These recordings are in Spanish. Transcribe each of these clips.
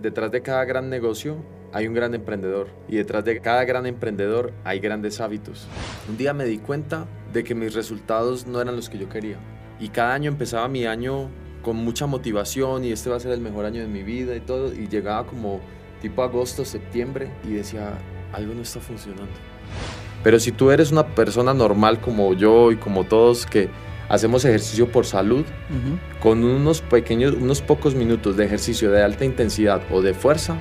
Detrás de cada gran negocio hay un gran emprendedor y detrás de cada gran emprendedor hay grandes hábitos. Un día me di cuenta de que mis resultados no eran los que yo quería y cada año empezaba mi año con mucha motivación y este va a ser el mejor año de mi vida y todo y llegaba como tipo agosto, septiembre y decía algo no está funcionando. Pero si tú eres una persona normal como yo y como todos que hacemos ejercicio por salud, con unos pequeños, unos pocos minutos de ejercicio de alta intensidad o de fuerza,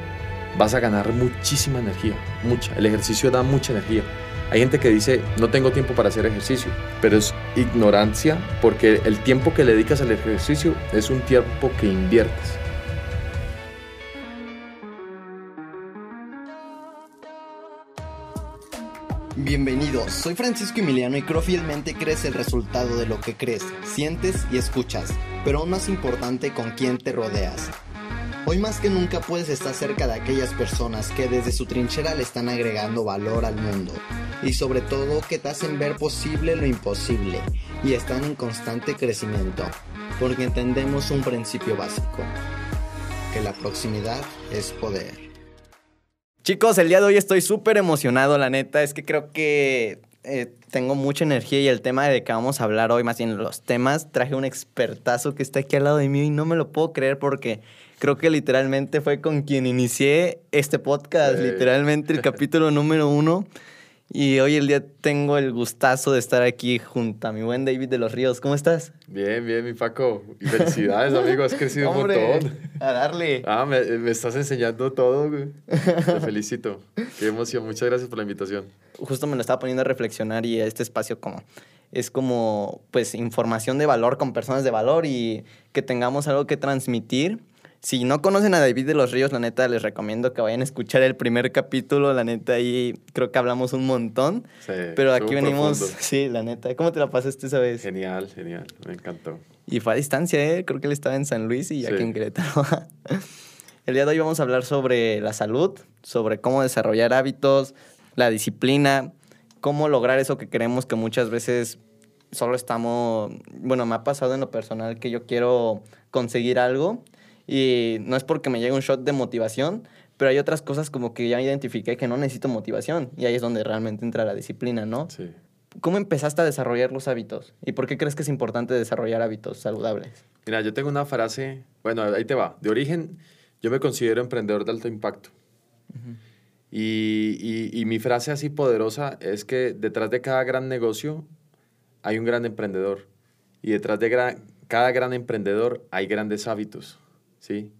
vas a ganar muchísima energía, mucha. El ejercicio da mucha energía. Hay gente que dice, no tengo tiempo para hacer ejercicio, pero es ignorancia porque el tiempo que le dedicas al ejercicio es un tiempo que inviertes. Bienvenidos, soy Francisco Emiliano y creo fielmente crees el resultado de lo que crees, sientes y escuchas, pero aún más importante con quién te rodeas. Hoy más que nunca puedes estar cerca de aquellas personas que desde su trinchera le están agregando valor al mundo y sobre todo que te hacen ver posible lo imposible y están en constante crecimiento, porque entendemos un principio básico, que la proximidad es poder. Chicos, el día de hoy estoy súper emocionado, la neta. Es que creo que eh, tengo mucha energía y el tema de que vamos a hablar hoy, más bien los temas, traje un expertazo que está aquí al lado de mí y no me lo puedo creer porque creo que literalmente fue con quien inicié este podcast, literalmente el capítulo número uno. Y hoy el día tengo el gustazo de estar aquí junto a mi buen David de los Ríos. ¿Cómo estás? Bien, bien, mi Paco. Y felicidades, amigo. Has crecido un montón. A darle. Ah, me, me estás enseñando todo, güey. Te felicito. Qué emoción. Muchas gracias por la invitación. Justo me lo estaba poniendo a reflexionar y este espacio como es como pues información de valor con personas de valor y que tengamos algo que transmitir si no conocen a David de los Ríos, la neta les recomiendo que vayan a escuchar el primer capítulo. La neta, ahí creo que hablamos un montón. Sí, pero aquí venimos. Sí, la neta. ¿Cómo te la pasaste esa vez? Genial, genial. Me encantó. Y fue a distancia, ¿eh? Creo que él estaba en San Luis y aquí en Querétaro. el día de hoy vamos a hablar sobre la salud, sobre cómo desarrollar hábitos, la disciplina, cómo lograr eso que queremos que muchas veces solo estamos. Bueno, me ha pasado en lo personal que yo quiero conseguir algo y no es porque me llegue un shot de motivación, pero hay otras cosas como que ya identifiqué que no necesito motivación. Y ahí es donde realmente entra la disciplina, ¿no? Sí. ¿Cómo empezaste a desarrollar los hábitos? ¿Y por qué crees que es importante desarrollar hábitos saludables? Mira, yo tengo una frase, bueno, ahí te va. De origen, yo me considero emprendedor de alto impacto. y, y, y, mi frase así poderosa es que detrás de cada gran negocio hay un gran emprendedor. Y detrás de cada gran emprendedor hay grandes hábitos. ¿Sí?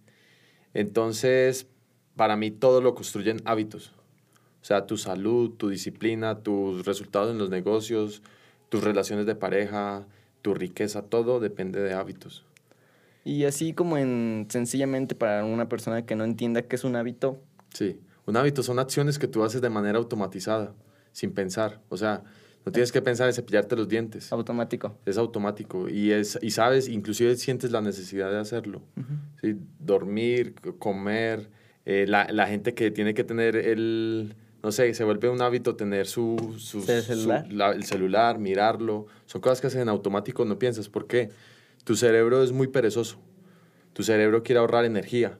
Entonces, para mí todo lo construyen hábitos. O sea, tu salud, tu disciplina, tus resultados en los negocios, tus relaciones de pareja, tu riqueza, todo depende de hábitos. Y así como en sencillamente para una persona que no entienda qué es un hábito. Sí, un hábito son acciones que tú haces de manera automatizada, sin pensar. O sea, no tienes que pensar en cepillarte los dientes. Automático. Es automático. Y, es, y sabes, inclusive sientes la necesidad de hacerlo. ¿sí? Dormir, comer. Eh, la, la, gente que tiene que tener el, no sé, se vuelve un hábito tener su, su, ¿El, celular? el celular, mirarlo. Son cosas que hacen en automático, no piensas. ¿Por qué? Tu cerebro es muy perezoso. Tu cerebro quiere ahorrar energía.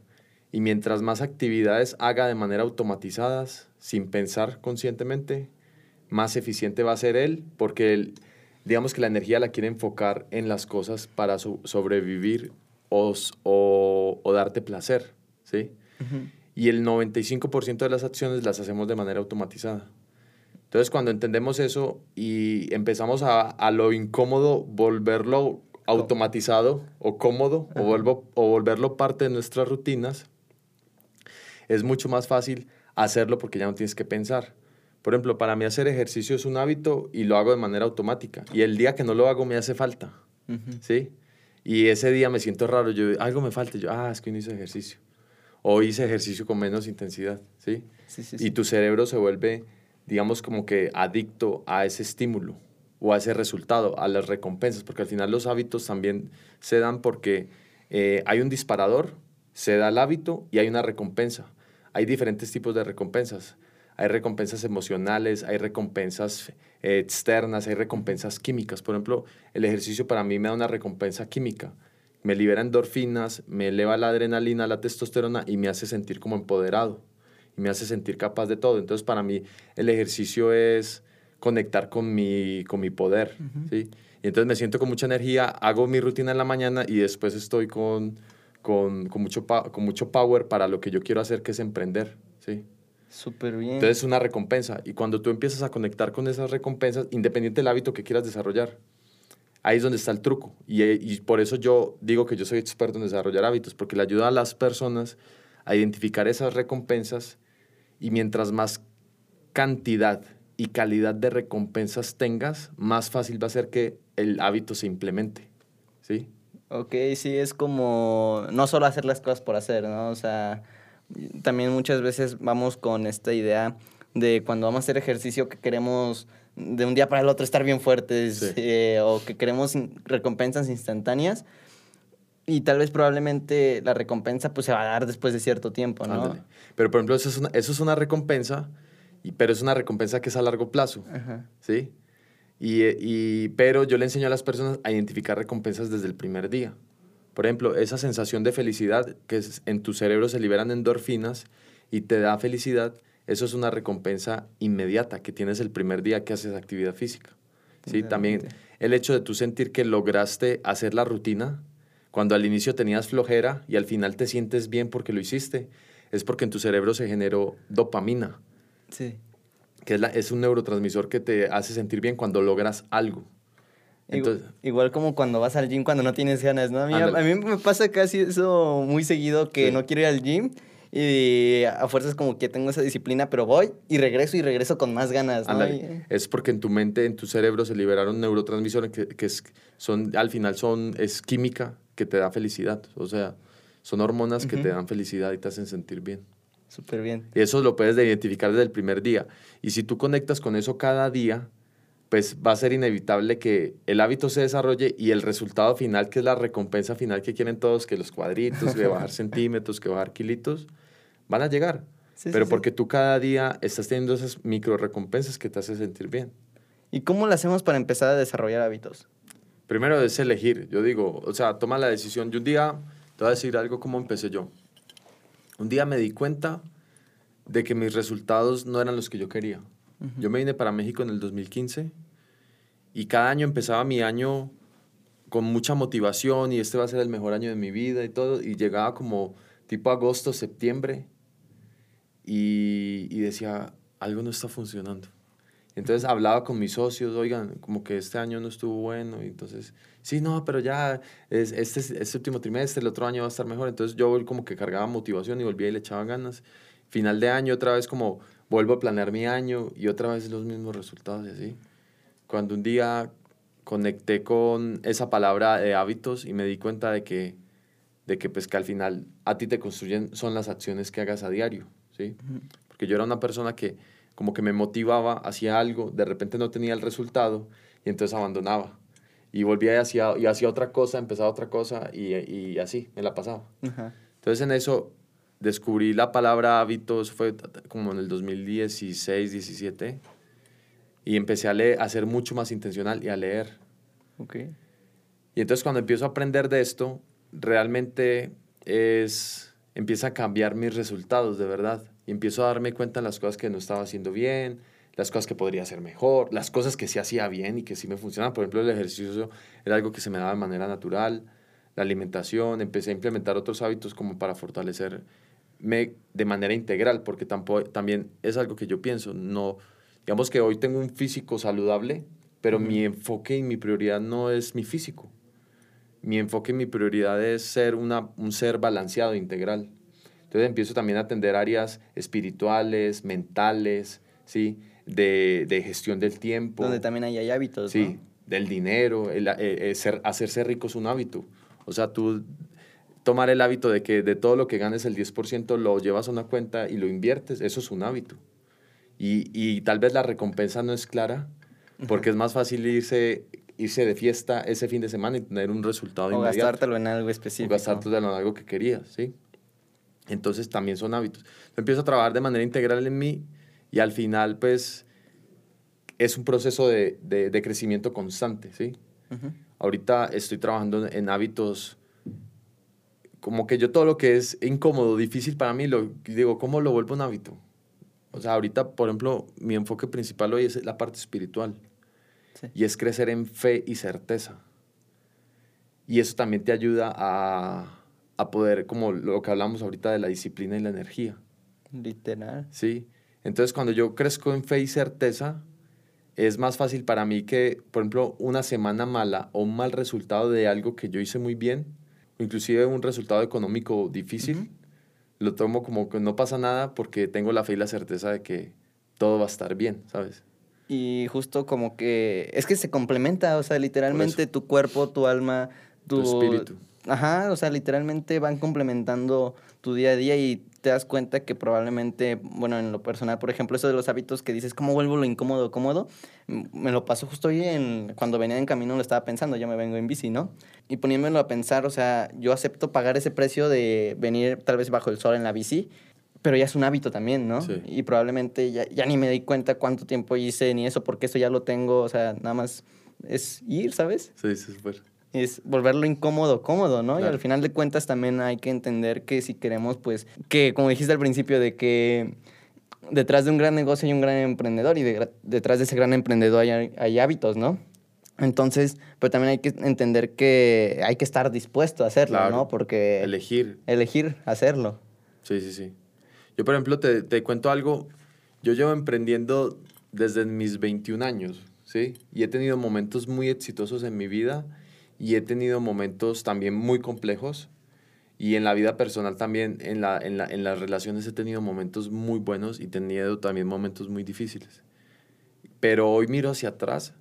Y mientras más actividades haga de manera automatizada, sin pensar conscientemente, más eficiente va a ser él, porque digamos que la energía la quiere enfocar en las cosas para sobrevivir o, o, darte placer, ¿sí? Y el 95% de las acciones las hacemos de manera automatizada. Entonces, cuando entendemos eso y empezamos a, a lo incómodo volverlo automatizado o cómodo o volverlo parte de nuestras rutinas, es mucho más fácil hacerlo porque ya no tienes que pensar. Por ejemplo, para mí hacer ejercicio es un hábito y lo hago de manera automática. Y el día que no lo hago me hace falta. ¿Sí? Y ese día me siento raro. Yo, algo me falta. Yo, ah, es que no hice ejercicio. O hice ejercicio con menos intensidad. ¿Sí? Sí, sí, y tu cerebro se vuelve, digamos, como que adicto a ese estímulo o a ese resultado, a las recompensas. Porque al final los hábitos también se dan porque eh, hay un disparador, se da el hábito y hay una recompensa. Hay diferentes tipos de recompensas hay recompensas emocionales, hay recompensas externas, hay recompensas químicas. Por ejemplo, el ejercicio para mí me da una recompensa química, me libera endorfinas, me eleva la adrenalina, la testosterona y me hace sentir como empoderado y me hace sentir capaz de todo. Entonces, para mí, el ejercicio es conectar con mi, con mi poder, ¿sí? Y entonces me siento con mucha energía, hago mi rutina en la mañana y después estoy con, con, con mucho, con mucho power para lo que yo quiero hacer, que es emprender, ¿sí? Súper bien. Entonces es una recompensa. Y cuando tú empiezas a conectar con esas recompensas, independiente del hábito que quieras desarrollar, ahí es donde está el truco. Y, y por eso yo digo que yo soy experto en desarrollar hábitos, porque le ayuda a las personas a identificar esas recompensas y mientras más cantidad y calidad de recompensas tengas, más fácil va a ser que el hábito se implemente. ¿Sí? Ok, sí, es como no solo hacer las cosas por hacer, ¿no? O sea, también muchas veces vamos con esta idea de cuando vamos a hacer ejercicio que queremos de un día para el otro estar bien fuertes eh, o que queremos recompensas instantáneas y tal vez probablemente la recompensa pues se va a dar después de cierto tiempo, ¿no? Pero por ejemplo, eso es una, eso es una recompensa, y, pero es una recompensa que es a largo plazo, ¿sí? Y, y, pero yo le enseño a las personas a identificar recompensas desde el primer día. Por ejemplo, esa sensación de felicidad que en tu cerebro se liberan endorfinas y te da felicidad, eso es una recompensa inmediata que tienes el primer día que haces actividad física. ¿sí? También el hecho de tú sentir que lograste hacer la rutina, cuando al inicio tenías flojera y al final te sientes bien porque lo hiciste, es porque en tu cerebro se generó dopamina. Sí. Que es, la, es un neurotransmisor que te hace sentir bien cuando logras algo. Entonces, igual, como cuando vas al gym cuando no tienes ganas, ¿no? A mí, a mí me pasa casi eso muy seguido que no quiero ir al gym y a fuerzas como que tengo esa disciplina, pero voy y regreso y regreso con más ganas, ¿no? Es porque en tu mente, en tu cerebro se liberaron neurotransmisores que, que son, al final son, es química que te da felicidad. O sea, son hormonas que te dan felicidad y te hacen sentir bien. Súper bien. Y eso lo puedes identificar desde el primer día. Y si tú conectas con eso cada día, pues va a ser inevitable que el hábito se desarrolle y el resultado final, que es la recompensa final que quieren todos, que los cuadritos, que bajar centímetros, que bajar kilitos, van a llegar. Pero porque tú cada día estás teniendo esas micro recompensas que te hacen sentir bien. ¿Y cómo lo hacemos para empezar a desarrollar hábitos? Primero es elegir, yo digo, o sea, toma la decisión. Yo un día, te voy a decir algo como empecé yo. Un día me di cuenta de que mis resultados no eran los que yo quería. Yo me vine para México en el 2015 y cada año empezaba mi año con mucha motivación y este va a ser el mejor año de mi vida y todo. Y llegaba como tipo agosto, septiembre y, y decía, algo no está funcionando. Entonces hablaba con mis socios, oigan, como que este año no estuvo bueno, y entonces, sí, no, pero ya es, este, este último trimestre, el otro año va a estar mejor. Entonces yo como que cargaba motivación y volvía y le echaba ganas. Final de año otra vez como vuelvo a planear mi año y otra vez los mismos resultados y así. Cuando un día conecté con esa palabra de hábitos y me di cuenta de que, de que, pues, que al final a ti te construyen son las acciones que hagas a diario, ¿sí? Porque yo era una persona que como que me motivaba, hacía algo, de repente no tenía el resultado y entonces abandonaba. Y volvía y hacía, y hacía otra cosa, empezaba otra cosa y, y así, me la pasaba. Entonces en eso descubrí la palabra hábitos, fue como en el 2016, 17, y empecé a, leer, a ser mucho más intencional y a leer. Okay. Y entonces cuando empiezo a aprender de esto, realmente es, empieza a cambiar mis resultados, de verdad. Y empiezo a darme cuenta de las cosas que no estaba haciendo bien, las cosas que podría hacer mejor, las cosas que sí hacía bien y que sí me funcionaban. Por ejemplo, el ejercicio era algo que se me daba de manera natural, la alimentación, empecé a implementar otros hábitos como para fortalecer me, de manera integral, porque tampoco, también es algo que yo pienso, no, digamos que hoy tengo un físico saludable, pero mi enfoque y mi prioridad no es mi físico. Mi enfoque y mi prioridad es ser una, un ser balanceado, integral. Entonces empiezo también a atender áreas espirituales, mentales, ¿sí? De, de gestión del tiempo. Donde también hay, hábitos, Sí, del dinero, el, eh, eh, ser, hacerse rico es un hábito. O sea, tú tomar el hábito de que de todo lo que ganes el 10% lo llevas a una cuenta y lo inviertes, eso es un hábito. Y, y tal vez la recompensa no es clara, porque es más fácil irse, irse de fiesta ese fin de semana y tener un resultado o gastártelo en algo específico. O gastártelo en algo que querías, ¿sí? Entonces también son hábitos. Yo empiezo a trabajar de manera integral en mí y al final, pues, es un proceso de, de, de crecimiento constante, ¿sí? Ahorita estoy trabajando en hábitos como que yo todo lo que es incómodo, difícil para mí, lo digo, ¿cómo lo vuelvo un hábito? O sea, ahorita, por ejemplo, mi enfoque principal hoy es la parte espiritual. Y es crecer en fe y certeza. Y eso también te ayuda a, a poder, como lo que hablamos ahorita de la disciplina y la energía. Literal. Sí. Entonces, cuando yo crezco en fe y certeza, es más fácil para mí que, por ejemplo, una semana mala o un mal resultado de algo que yo hice muy bien, inclusive un resultado económico difícil, lo tomo como que no pasa nada porque tengo la fe y la certeza de que todo va a estar bien, ¿sabes? Y justo como que es que se complementa, o sea, literalmente tu cuerpo, tu alma, tu, tu espíritu. Ajá, o sea, literalmente van complementando tu día a día y te das cuenta que probablemente, bueno, en lo personal, por ejemplo, eso de los hábitos que dices, ¿cómo vuelvo lo incómodo cómodo? Me lo pasó justo hoy en, cuando venía en camino, lo estaba pensando, yo me vengo en bici, ¿no? Y poniéndolo a pensar, o sea, yo acepto pagar ese precio de venir tal vez bajo el sol en la bici, pero ya es un hábito también, ¿no? Sí. Y probablemente ya, ya ni me di cuenta cuánto tiempo hice ni eso, porque eso ya lo tengo, o sea, nada más es ir, ¿sabes? Sí, sí, súper. Es volverlo incómodo, cómodo, ¿no? Y al final de cuentas también hay que entender que si queremos, pues, que como dijiste al principio, de que detrás de un gran negocio hay un gran emprendedor y de- detrás de ese gran emprendedor hay, hay hábitos, ¿no? Entonces, pero también hay que entender que hay que estar dispuesto a hacerlo, Claro. ¿no? Porque Elegir. elegir hacerlo. Sí, sí, sí. Yo, por ejemplo, te, te cuento algo. Yo llevo emprendiendo desde mis 21 años, ¿sí? Y he tenido momentos muy exitosos en mi vida y he tenido momentos también muy complejos. Y en la vida personal también, en, la, en, la, en las relaciones he tenido momentos muy buenos y he tenido también momentos muy difíciles. Pero hoy miro hacia atrás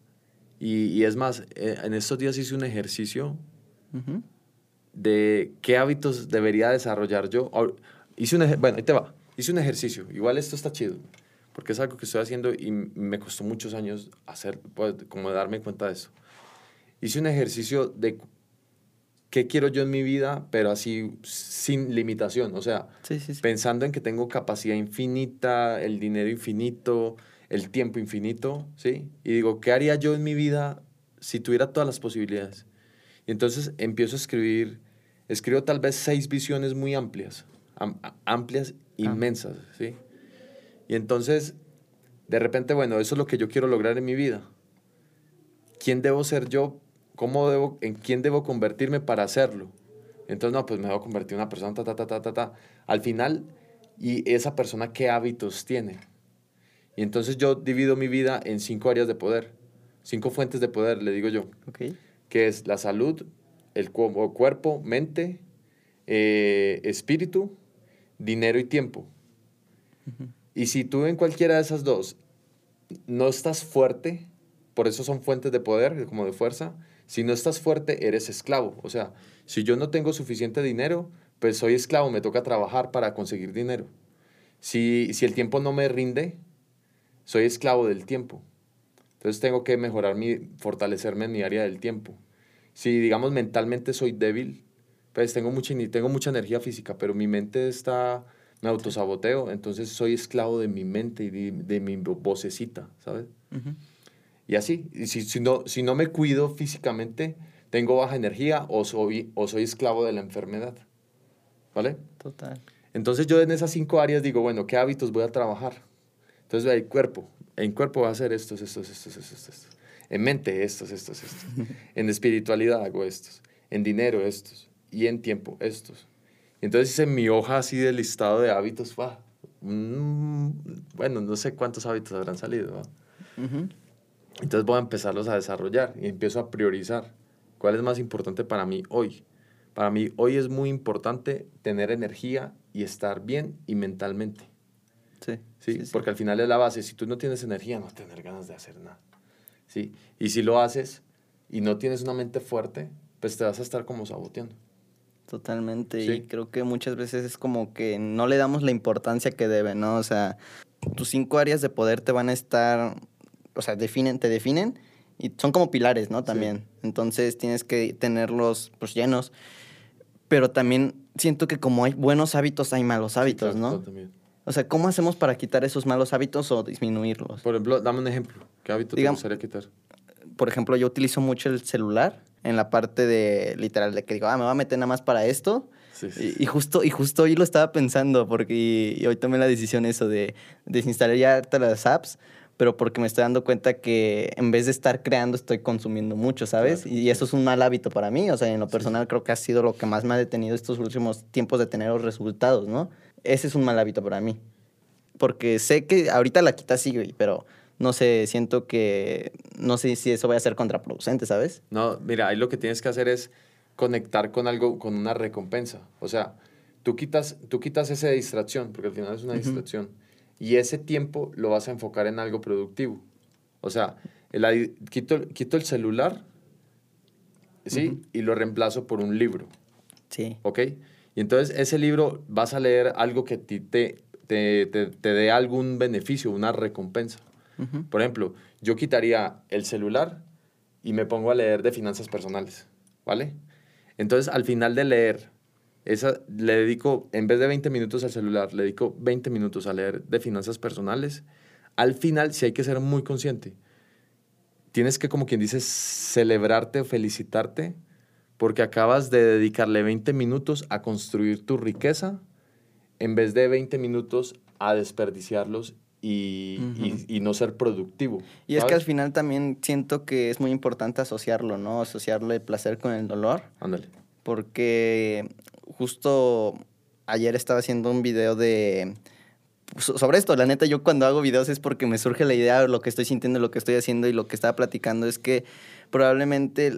y, y es más, eh, en estos días hice un ejercicio de qué hábitos debería desarrollar yo. Hice un bueno, ahí te va. Hice un ejercicio. Igual esto está chido, porque es algo que estoy haciendo y me costó muchos años hacer, pues, como darme cuenta de eso. Hice un ejercicio de qué quiero yo en mi vida, pero así sin limitación. O sea, Sí, sí, sí. pensando en que tengo capacidad infinita, el dinero infinito, el tiempo infinito, ¿sí? Y digo, ¿qué haría yo en mi vida si tuviera todas las posibilidades? Y entonces empiezo a escribir, escribo tal vez seis visiones muy amplias, am- amplias, inmensas, ¿sí? Y entonces, de repente, bueno, eso es lo que yo quiero lograr en mi vida. ¿Quién debo ser yo? ¿Cómo debo, en quién debo convertirme para hacerlo? Entonces, no, pues me debo convertir en una persona, ta, ta, ta, ta, ta, ta. Al final, ¿y esa persona qué hábitos tiene? Y entonces yo divido mi vida en cinco áreas de poder, cinco fuentes de poder, le digo yo, Ok. que es la salud, el cu- cuerpo, mente, eh, espíritu, dinero y tiempo. Y si tú en cualquiera de esas dos no estás fuerte, por eso son fuentes de poder, como de fuerza, si no estás fuerte, eres esclavo. O sea, si yo no tengo suficiente dinero, pues soy esclavo, me toca trabajar para conseguir dinero. Si, si el tiempo no me rinde, soy esclavo del tiempo. Entonces tengo que mejorar mi, fortalecerme en mi área del tiempo. Si, digamos, mentalmente soy débil, pues tengo mucha, tengo mucha energía física, pero mi mente está, me autosaboteo, entonces soy esclavo de mi mente y de, mi vo- vocecita, ¿sabes? Ujú. Y así, y si, si, no, si no me cuido físicamente, tengo baja energía o soy, o soy esclavo de la enfermedad, ¿vale? Total. Entonces yo en esas cinco áreas digo, bueno, ¿qué hábitos voy a trabajar? Entonces el cuerpo, en cuerpo voy a hacer estos, estos, estos, estos, estos. En mente estos, estos, estos. en espiritualidad hago estos. En dinero estos. Y en tiempo estos. Entonces hice mi hoja así de listado de hábitos. ¡guau! Mm, bueno, no sé cuántos hábitos habrán salido. Entonces voy a empezarlos a desarrollar y empiezo a priorizar. ¿Cuál es más importante para mí hoy? Para mí hoy es muy importante tener energía y estar bien y mentalmente. Sí. ¿sí? sí, sí. Porque al final es la base. Si tú no tienes energía, no vas a tener ganas de hacer nada. ¿sí? Y si lo haces y no tienes una mente fuerte, pues te vas a estar como saboteando. Totalmente. Sí. Y creo que muchas veces es como que no le damos la importancia que debe, ¿no? O sea, tus cinco áreas de poder te van a estar, o sea, definen, te definen y son como pilares, ¿no? También. Entonces tienes que tenerlos pues llenos. Pero también siento que como hay buenos hábitos, hay malos hábitos, Sí, claro, ¿no? también. O sea, ¿cómo hacemos para quitar esos malos hábitos o disminuirlos? Por ejemplo, dame un ejemplo. ¿Qué hábito te gustaría quitar? por ejemplo, yo utilizo mucho el celular en la parte de literal de que digo, ah, me voy a meter nada más para esto. Y, justo, y justo hoy lo estaba pensando, porque y, hoy tomé la decisión eso de desinstalar ya las apps, pero porque me estoy dando cuenta que en vez de estar creando, estoy consumiendo mucho, ¿sabes? Y eso es un mal hábito para mí. O sea, en lo personal creo que ha sido lo que más me ha detenido estos últimos tiempos de tener los resultados, ¿no? Ese es un mal hábito para mí. Porque sé que ahorita la quita sí, pero no sé, siento que no sé si eso va a ser contraproducente, ¿sabes? No, mira, ahí lo que tienes que hacer es conectar con algo, con una recompensa. O sea, tú quitas, tú quitas esa distracción, porque al final es una distracción y ese tiempo lo vas a enfocar en algo productivo. O sea, el, quito, quito el celular, ¿sí? Y lo reemplazo por un libro. Sí. ¿Ok? Y entonces ese libro vas a leer algo que te, te, te, te dé algún beneficio, una recompensa. Por ejemplo, yo quitaría el celular y me pongo a leer de finanzas personales, ¿vale? Entonces, al final de leer esa, le dedico, en vez de 20 minutos al celular, le dedico 20 minutos a leer de finanzas personales. Al final, si hay que ser muy consciente, tienes que, como quien dice, celebrarte o felicitarte porque acabas de dedicarle 20 minutos a construir tu riqueza en vez de 20 minutos a desperdiciarlos y, y, no ser productivo. Y es que al final también siento que es muy importante asociarlo, ¿no? Asociarle el placer con el dolor. Ándale. Porque justo ayer estaba haciendo un video de sobre esto, la neta, yo cuando hago videos es porque me surge la idea, lo que estoy sintiendo, lo que estoy haciendo y lo que estaba platicando es que probablemente,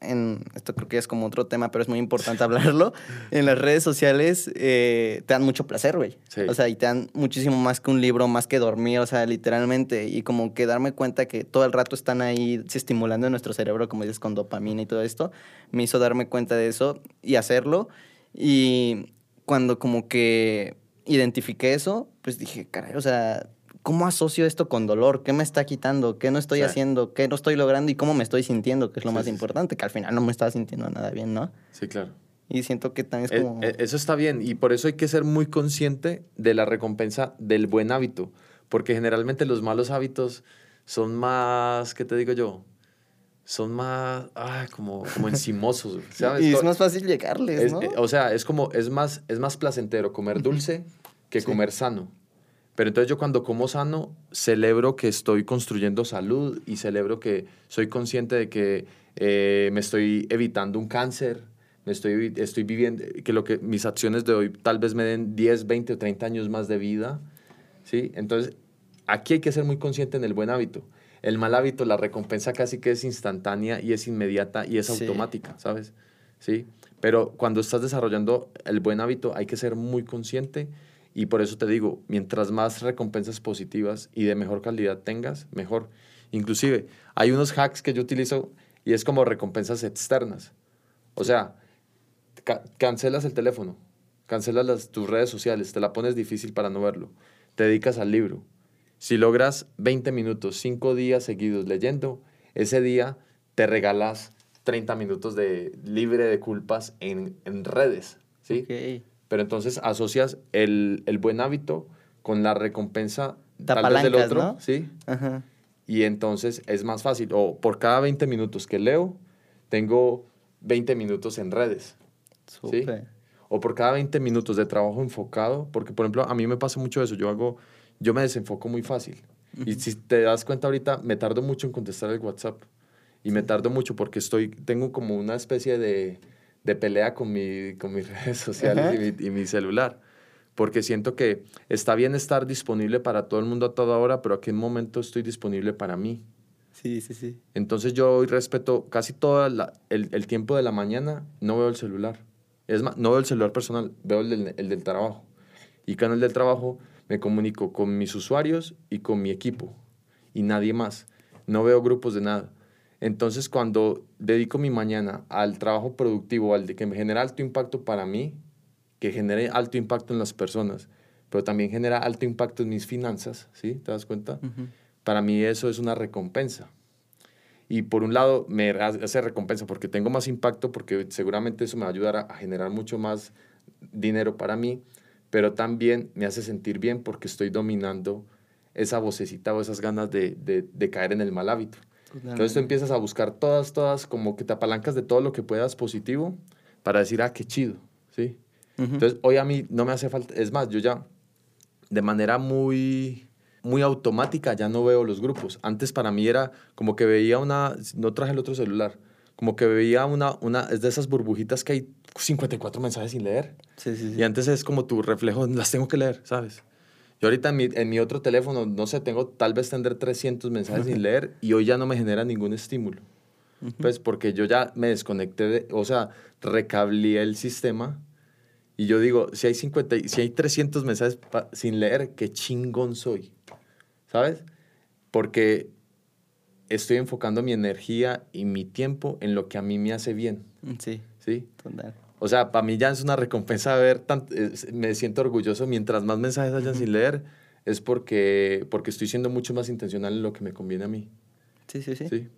en, esto creo que es como otro tema, pero es muy importante hablarlo, en las redes sociales eh, te dan mucho placer, güey. O sea, y te dan muchísimo más que un libro, más que dormir, o sea, literalmente. Y como que darme cuenta que todo el rato están ahí estimulando nuestro cerebro, como dices, con dopamina y todo esto, me hizo darme cuenta de eso y hacerlo. Y cuando como que identifiqué eso, pues dije, caray, o sea, ¿cómo asocio esto con dolor? ¿Qué me está quitando? ¿Qué no estoy haciendo? ¿Qué no estoy logrando? ¿Y cómo me estoy sintiendo? Que es lo más importante, que al final no me estaba sintiendo nada bien, ¿no? Sí, claro. Y siento que también es eh, como... Eh, eso está bien, y por eso hay que ser muy consciente de la recompensa del buen hábito, porque generalmente los malos hábitos son más, ¿qué te digo yo? Son más, como, como encimosos, ¿sabes? Y es más fácil llegarles, ¿no? Eh, o sea, es como, es más, es más placentero comer dulce que comer sano. Pero entonces yo cuando como sano, celebro que estoy construyendo salud y celebro que soy consciente de que eh, me estoy evitando un cáncer, me estoy, estoy viviendo, que, lo que mis acciones de hoy tal vez me den 10, 20 o 30 años más de vida, ¿sí? Entonces, aquí hay que ser muy consciente en el buen hábito. El mal hábito, la recompensa casi que es instantánea y es inmediata y es automática, ¿sabes? Sí. Pero cuando estás desarrollando el buen hábito hay que ser muy consciente y por eso te digo, mientras más recompensas positivas y de mejor calidad tengas, mejor. Inclusive, hay unos hacks que yo utilizo y es como recompensas externas. O sea, cancelas el teléfono, cancelas las, tus redes sociales, te la pones difícil para no verlo, te dedicas al libro, si logras 20 minutos, 5 días seguidos leyendo, ese día te regalas 30 minutos de libre de culpas en, redes, ¿sí? Pero entonces asocias el, buen hábito con la recompensa tal vez del otro, ¿sí? Y entonces es más fácil. O por cada 20 minutos que leo, tengo 20 minutos en redes, ¿sí? O por cada 20 minutos de trabajo enfocado, porque por ejemplo, a mí me pasa mucho eso, yo hago yo me desenfoco muy fácil. Y si te das cuenta ahorita, me tardo mucho en contestar el WhatsApp. Y me tardo mucho porque estoy, tengo como una especie de, de pelea con, mi, con mis redes sociales y, mi, celular. Porque siento que está bien estar disponible para todo el mundo a toda hora, pero a qué momento estoy disponible para mí. Sí, sí, sí. Entonces yo hoy respeto casi todo el, el, tiempo de la mañana, no veo el celular. Es más, no veo el celular personal, veo el del, el del trabajo. Y con el del trabajo me comunico con mis usuarios y con mi equipo y nadie más. No veo grupos de nada. Entonces, cuando dedico mi mañana al trabajo productivo, al de que me genera alto impacto para mí, que genere alto impacto en las personas, pero también genera alto impacto en mis finanzas, ¿sí? ¿Te das cuenta? Para mí eso es una recompensa. Y por un lado me hace recompensa porque tengo más impacto, porque seguramente eso me va a ayudar a generar mucho más dinero para mí, pero también me hace sentir bien porque estoy dominando esa vocecita o esas ganas de, de, caer en el mal hábito. Entonces tú empiezas a buscar todas, todas, como que te apalancas de todo lo que puedas positivo para decir, ah, qué chido, ¿sí? Entonces, hoy a mí no me hace falta, es más, yo ya de manera muy muy automática ya no veo los grupos. Antes para mí era como que veía una, no traje el otro celular, como que veía una, una, es de esas burbujitas que hay 54 mensajes sin leer. Sí, sí, sí. Y antes es como tu reflejo, las tengo que leer, ¿sabes? Yo ahorita en mi, en mi otro teléfono, no sé, tengo tal vez tendré 300 mensajes sin leer y hoy ya no me genera ningún estímulo. Pues porque yo ya me desconecté, de, o sea, recableé el sistema y yo digo, si hay, 50, si hay 300 mensajes sin leer, qué chingón soy. ¿sabes? Porque estoy enfocando mi energía y mi tiempo en lo que a mí me hace bien. Mm, sí. ¿Sí? O sea, para mí ya es una recompensa ver, me siento orgulloso mientras más mensajes hayan sin leer, es porque, porque estoy siendo mucho más intencional en lo que me conviene a mí. Sí, sí, sí. Sí.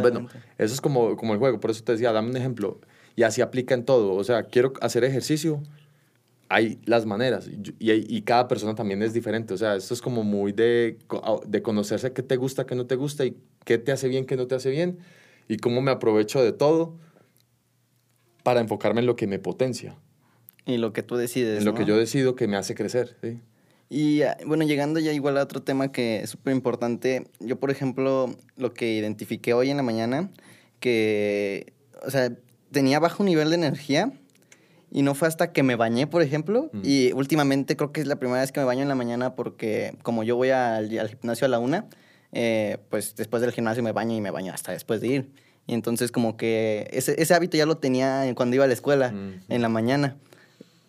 Bueno, eso es como, como el juego, por eso te decía, dame un ejemplo. Y así aplica en todo. O sea, quiero hacer ejercicio, hay las maneras y, y, cada persona también es diferente. O sea, esto es como muy de, de conocerse qué te gusta, qué no te gusta y qué te hace bien, qué no te hace bien y cómo me aprovecho de todo para enfocarme en lo que me potencia. Y lo que tú decides. En lo que yo decido que me hace crecer, sí. Y ah, bueno, llegando ya igual a otro tema que es súper importante, yo por ejemplo, lo que identifiqué hoy en la mañana, que, o sea, tenía bajo nivel de energía, y no fue hasta que me bañé, por ejemplo. Mm. Y últimamente creo que es la primera vez que me baño en la mañana porque como yo voy al, gimnasio a la una, eh, pues después del gimnasio me baño y me baño hasta después de ir. Y entonces como que ese, ese hábito ya lo tenía cuando iba a la escuela, en la mañana.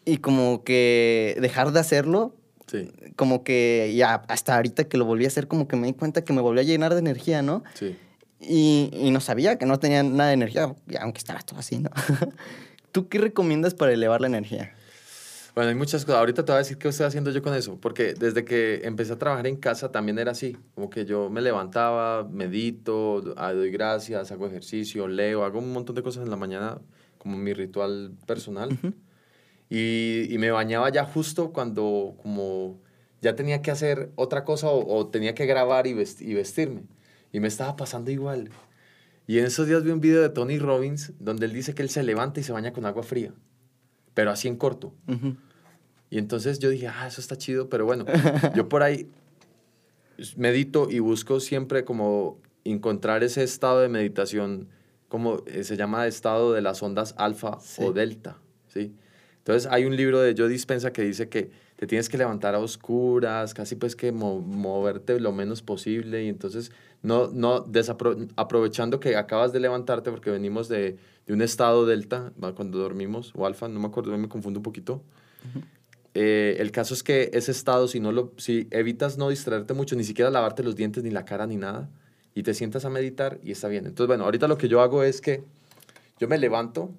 Y como que dejar de hacerlo, sí. como que ya hasta ahorita que lo volví a hacer, como que me di cuenta que me volví a llenar de energía, ¿no? Sí. Y, y no sabía que no tenía nada de energía, aunque estaba todo así, ¿no? ¿Tú qué recomiendas para elevar la energía? Bueno, hay muchas cosas. Ahorita te voy a decir qué estoy haciendo yo con eso, porque desde que empecé a trabajar en casa también era así, como que yo me levantaba, medito, ah, doy gracias, hago ejercicio, leo, hago un montón de cosas en la mañana como mi ritual personal. y, y, me bañaba ya justo cuando como ya tenía que hacer otra cosa o, o tenía que grabar y, y vestirme. Y me estaba pasando igual. Y en esos días vi un video de Tony Robbins donde él dice que él se levanta y se baña con agua fría, pero así en corto. Y entonces yo dije, ah, eso está chido, pero bueno, yo por ahí medito y busco siempre como encontrar ese estado de meditación, como eh, se llama estado de las ondas alfa o delta, ¿sí? Entonces hay un libro de Joe Dispensa que dice que te tienes que levantar a oscuras, casi pues que moverte lo menos posible y entonces no, no aprovechando que acabas de levantarte porque venimos de, de, un estado delta cuando dormimos o alfa, no me acuerdo, me confundo un poquito. Eh, el caso es que ese estado, si, no lo, si evitas no distraerte mucho, ni siquiera lavarte los dientes, ni la cara, ni nada, y te sientas a meditar y está bien. Entonces, bueno, ahorita lo que yo hago es que yo me levanto,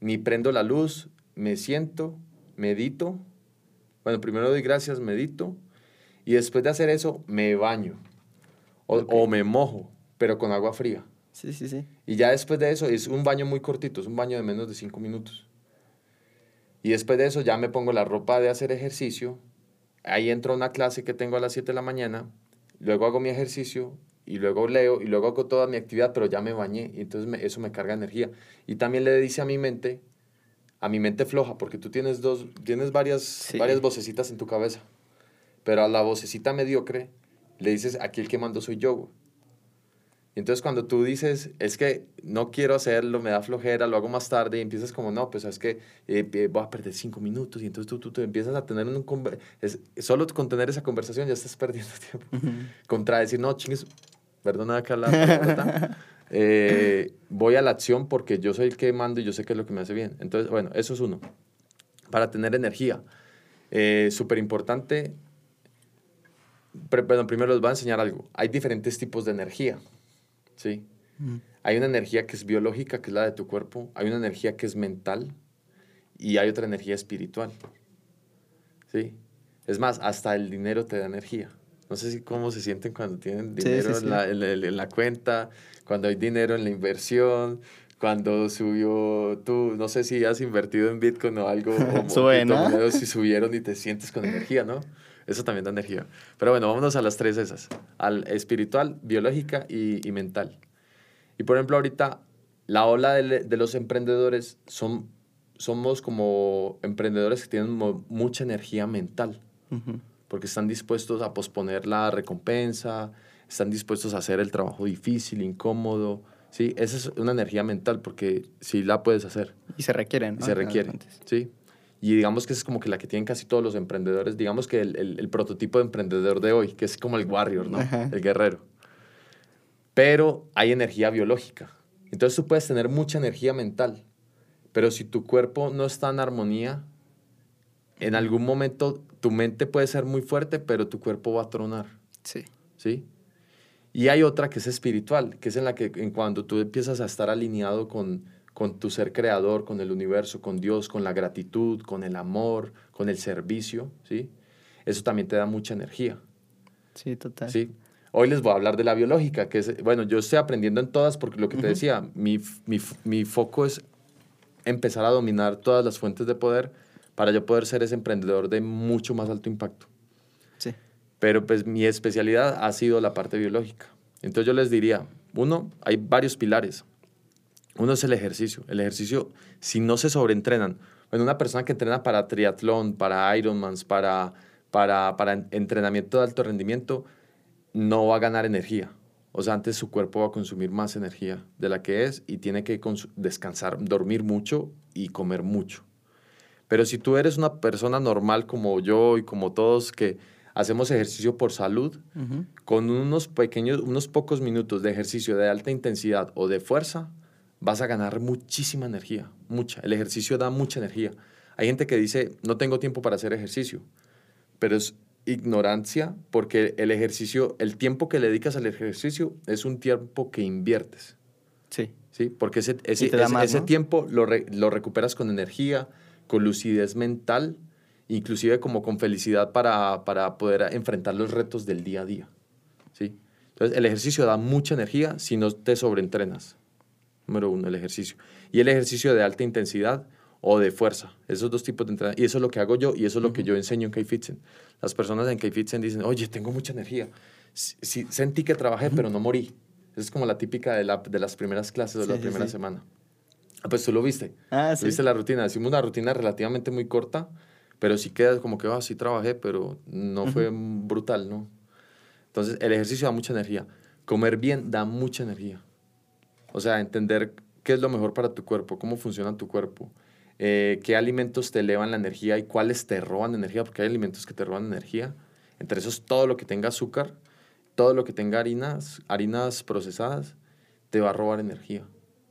ni prendo la luz, me siento, medito, bueno, primero doy gracias, medito y después de hacer eso me baño o, me mojo, pero con agua fría. Sí, sí, sí. Y ya después de eso es un baño muy cortito, es un baño de menos de cinco minutos. Y después de eso ya me pongo la ropa de hacer ejercicio. Ahí entro a una clase que tengo a las 7 de la mañana. Luego hago mi ejercicio y luego leo y luego hago toda mi actividad, pero ya me bañé y entonces eso me carga energía. Y también le dice a mi mente a mi mente floja, porque tú tienes dos, tienes varias, varias vocecitas en tu cabeza, pero a la vocecita mediocre le dices, aquí el que mando soy yo. Y entonces cuando tú dices, es que no quiero hacerlo, me da flojera, lo hago más tarde, y empiezas como, no, pues es que eh, voy a perder cinco minutos, y entonces tú, tú, tú empiezas a tener un... Es, solo con tener esa conversación ya estás perdiendo tiempo. Contra decir, no, chingues, perdona acá la... Eh, voy a la acción porque yo soy el que mando y yo sé qué es lo que me hace bien. Entonces, bueno, eso es uno. Para tener energía. Eh, Súper importante. Bueno, primero les voy a enseñar algo. Hay diferentes tipos de energía. ¿Sí? Mm. Hay una energía que es biológica, que es la de tu cuerpo. Hay una energía que es mental. Y hay otra energía espiritual. ¿Sí? Es más, hasta el dinero te da energía. No sé si cómo se sienten cuando tienen dinero En, la, en, la, cuenta, cuando hay dinero en la inversión, cuando subió tú, no sé si has invertido en Bitcoin o algo, o Suena. si subieron y te sientes con energía, ¿no? Eso también da energía. Pero bueno, vámonos a las tres esas, al espiritual, biológica y, y mental. Y por ejemplo, ahorita la ola de, de, los emprendedores son somos como emprendedores que tienen mucha energía mental, porque están dispuestos a posponer la recompensa, están dispuestos a hacer el trabajo difícil, incómodo. Sí, esa es una energía mental porque sí la puedes hacer Y se requieren. y ¿no? se Al final de requiere. cuentas. Sí. Y digamos que es como que la que tienen casi todos los emprendedores. Digamos que el, el- el prototipo de emprendedor de hoy, que es como el warrior, ¿no? Ajá. El guerrero. Pero hay energía biológica. Entonces tú puedes tener mucha energía mental, pero si tu cuerpo no está en armonía, en algún momento tu mente puede ser muy fuerte, pero tu cuerpo va a tronar. Sí. ¿sí? Y hay otra que es espiritual, que es en la que en cuando tú empiezas a estar alineado con, con tu ser creador, con el universo, con Dios, con la gratitud, con el amor, con el servicio, ¿sí? Eso también te da mucha energía, Sí, total. ¿sí? Hoy les voy a hablar de la biológica, que es, bueno, yo estoy aprendiendo en todas porque lo que te decía, mi, mi, mi foco es empezar a dominar todas las fuentes de poder para yo poder ser ese emprendedor de mucho más alto impacto. Sí. Pero pues mi especialidad ha sido la parte biológica. Entonces yo les diría, uno, hay varios pilares. Uno es el ejercicio. El ejercicio, si no se sobreentrenan, bueno, una persona que entrena para triatlón, para Ironmans, para, para, para en- entrenamiento de alto rendimiento, no va a ganar energía. O sea, antes su cuerpo va a consumir más energía de la que es y tiene que descansar, dormir mucho y comer mucho. Pero si tú eres una persona normal como yo y como todos que hacemos ejercicio por salud, con unos pequeños, unos pocos minutos de ejercicio de alta intensidad o de fuerza, vas a ganar muchísima energía, mucha. El ejercicio da mucha energía. Hay gente que dice, no tengo tiempo para hacer ejercicio, pero es ignorancia porque el ejercicio, el tiempo que le dedicas al ejercicio es un tiempo que inviertes. Sí. ¿sí? Porque ese, ese, ese- más, ese ¿no? tiempo lo, re- lo recuperas con energía, con lucidez mental, inclusive como con felicidad para, para poder enfrentar los retos del día a día. ¿sí? Entonces, el ejercicio da mucha energía si no te sobreentrenas. Número uno, el ejercicio. Y el ejercicio de alta intensidad o de fuerza. Esos dos tipos de entrenamiento. Y eso es lo que hago yo y eso es lo que yo enseño en K-Fitsen. Las personas en K-Fitsen dicen, oye, tengo mucha energía. Sí, sí, sentí que trabajé, pero no morí. Esa es como la típica de, la- de las primeras clases o de Sí, la primera semana. Ah, pues tú lo viste. Ah, sí. Viste la rutina. Hicimos una rutina relativamente muy corta, pero sí queda como que, ah, sí trabajé, pero no fue brutal, ¿no? Entonces, el ejercicio da mucha energía. Comer bien da mucha energía. O sea, entender qué es lo mejor para tu cuerpo, cómo funciona tu cuerpo, eh, qué alimentos te elevan la energía y cuáles te roban energía, porque hay alimentos que te roban energía. Entre esos, todo lo que tenga azúcar, todo lo que tenga harinas, harinas procesadas, te va a robar energía,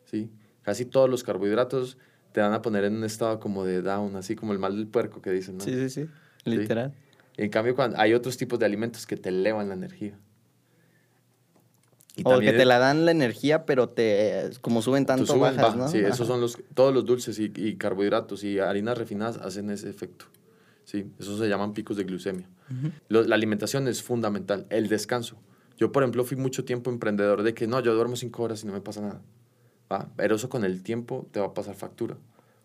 ¿sí? Casi todos los carbohidratos te van a poner en un estado como de down, así como el mal del puerco que dicen, ¿no? Sí, sí, sí. Literal. En cambio, cuando hay otros tipos de alimentos que te elevan la energía. Y o que te el- la dan la energía, pero te como suben tanto suben, bajas. ¿no? Sí, Ajá. esos son los, todos los dulces y, y carbohidratos y harinas refinadas hacen ese efecto. Sí, esos se llaman picos de glucemia. Lo- la alimentación es fundamental, el descanso. Yo, por ejemplo, fui mucho tiempo emprendedor de que no, yo duermo cinco horas y no me pasa nada. ¿va? Pero eso con el tiempo te va a pasar factura.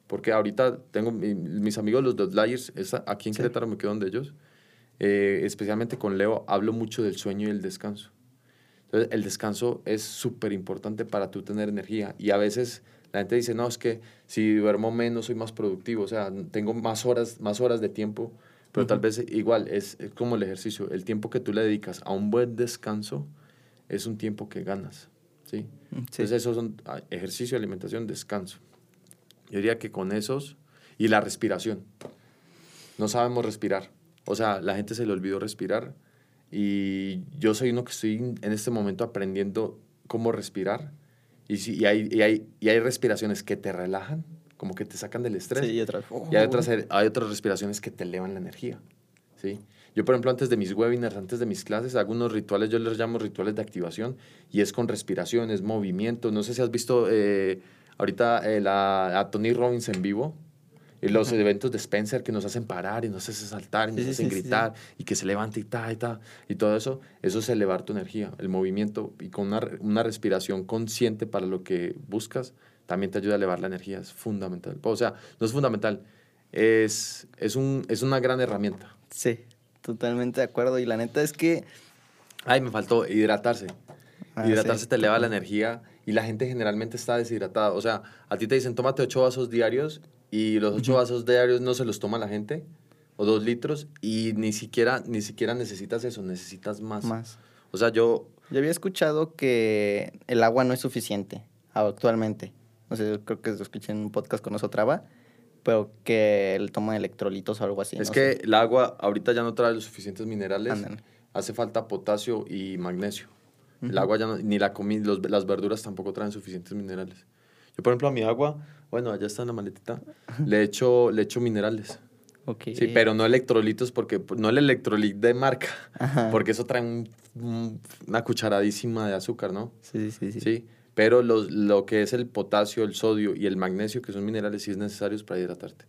Porque ahorita tengo mi- mis amigos, los esa- aquí en Sí. Querétaro me quedo donde ellos, eh, especialmente con Leo, hablo mucho del sueño y el descanso. Entonces, el descanso es súper importante para tú tener energía. Y a veces la gente dice, no, es que si duermo menos soy más productivo, o sea, tengo más horas, más horas de tiempo, pero tal vez igual es, es como el ejercicio. El tiempo que tú le dedicas a un buen descanso es un tiempo que ganas, ¿sí? Sí. Entonces, esos son ah, ejercicio, alimentación, descanso. Yo diría que con esos y la respiración. No sabemos respirar. O sea, la gente se le olvidó respirar y yo soy uno que estoy en este momento aprendiendo cómo respirar. Y, si, y, hay, y, hay, y hay respiraciones que te relajan, como que te sacan del estrés. Sí, y otras. Y hay otras, hay otras respiraciones que te elevan la energía. ¿sí? Yo, por ejemplo, antes de mis webinars, antes de mis clases, hago unos rituales, yo les llamo rituales de activación, y es con respiración, es movimiento. No sé si has visto eh, ahorita eh, la, a Tony Robbins en vivo, y los eventos de Spencer que nos hacen parar y nos hacen saltar y nos Sí, hacen sí, sí, sí. gritar y que se levanta y ta y ta y todo eso, eso es elevar tu energía, el movimiento y con una, una respiración consciente para lo que buscas, también te ayuda a elevar la energía, es fundamental. O sea, no es fundamental, es, es, un, es una gran herramienta. Sí, totalmente de acuerdo. Y la neta es que. Ay, me faltó hidratarse. Ah, hidratarse te eleva la energía y la gente generalmente está deshidratada. O sea, a ti te dicen, tómate ocho vasos diarios y los ocho vasos diarios no se los toma la gente, o dos litros, y ni siquiera, ni siquiera necesitas eso, necesitas más. Más. O sea, yo... Yo había escuchado que el agua no es suficiente actualmente. No sé, creo que lo escuché en un podcast con Osotrava, pero que él toma electrolitos o algo así. Es no que sé. el agua ahorita ya no trae los suficientes minerales, Ándale. hace falta potasio y magnesio. El Ujú. agua ya no, ni la comi- los- las verduras tampoco traen suficientes minerales. Yo, por ejemplo, a mi agua, bueno, allá está en la maletita, le echo, le echo minerales. Ok. Sí, pero no electrolitos, porque no el electrolit de marca, Ajá. porque eso trae un- un- una cucharadísima de azúcar, ¿no? Sí, sí, sí. Sí, pero los, lo que es el potasio, el sodio y el magnesio, que son minerales, sí es necesarios para hidratarte.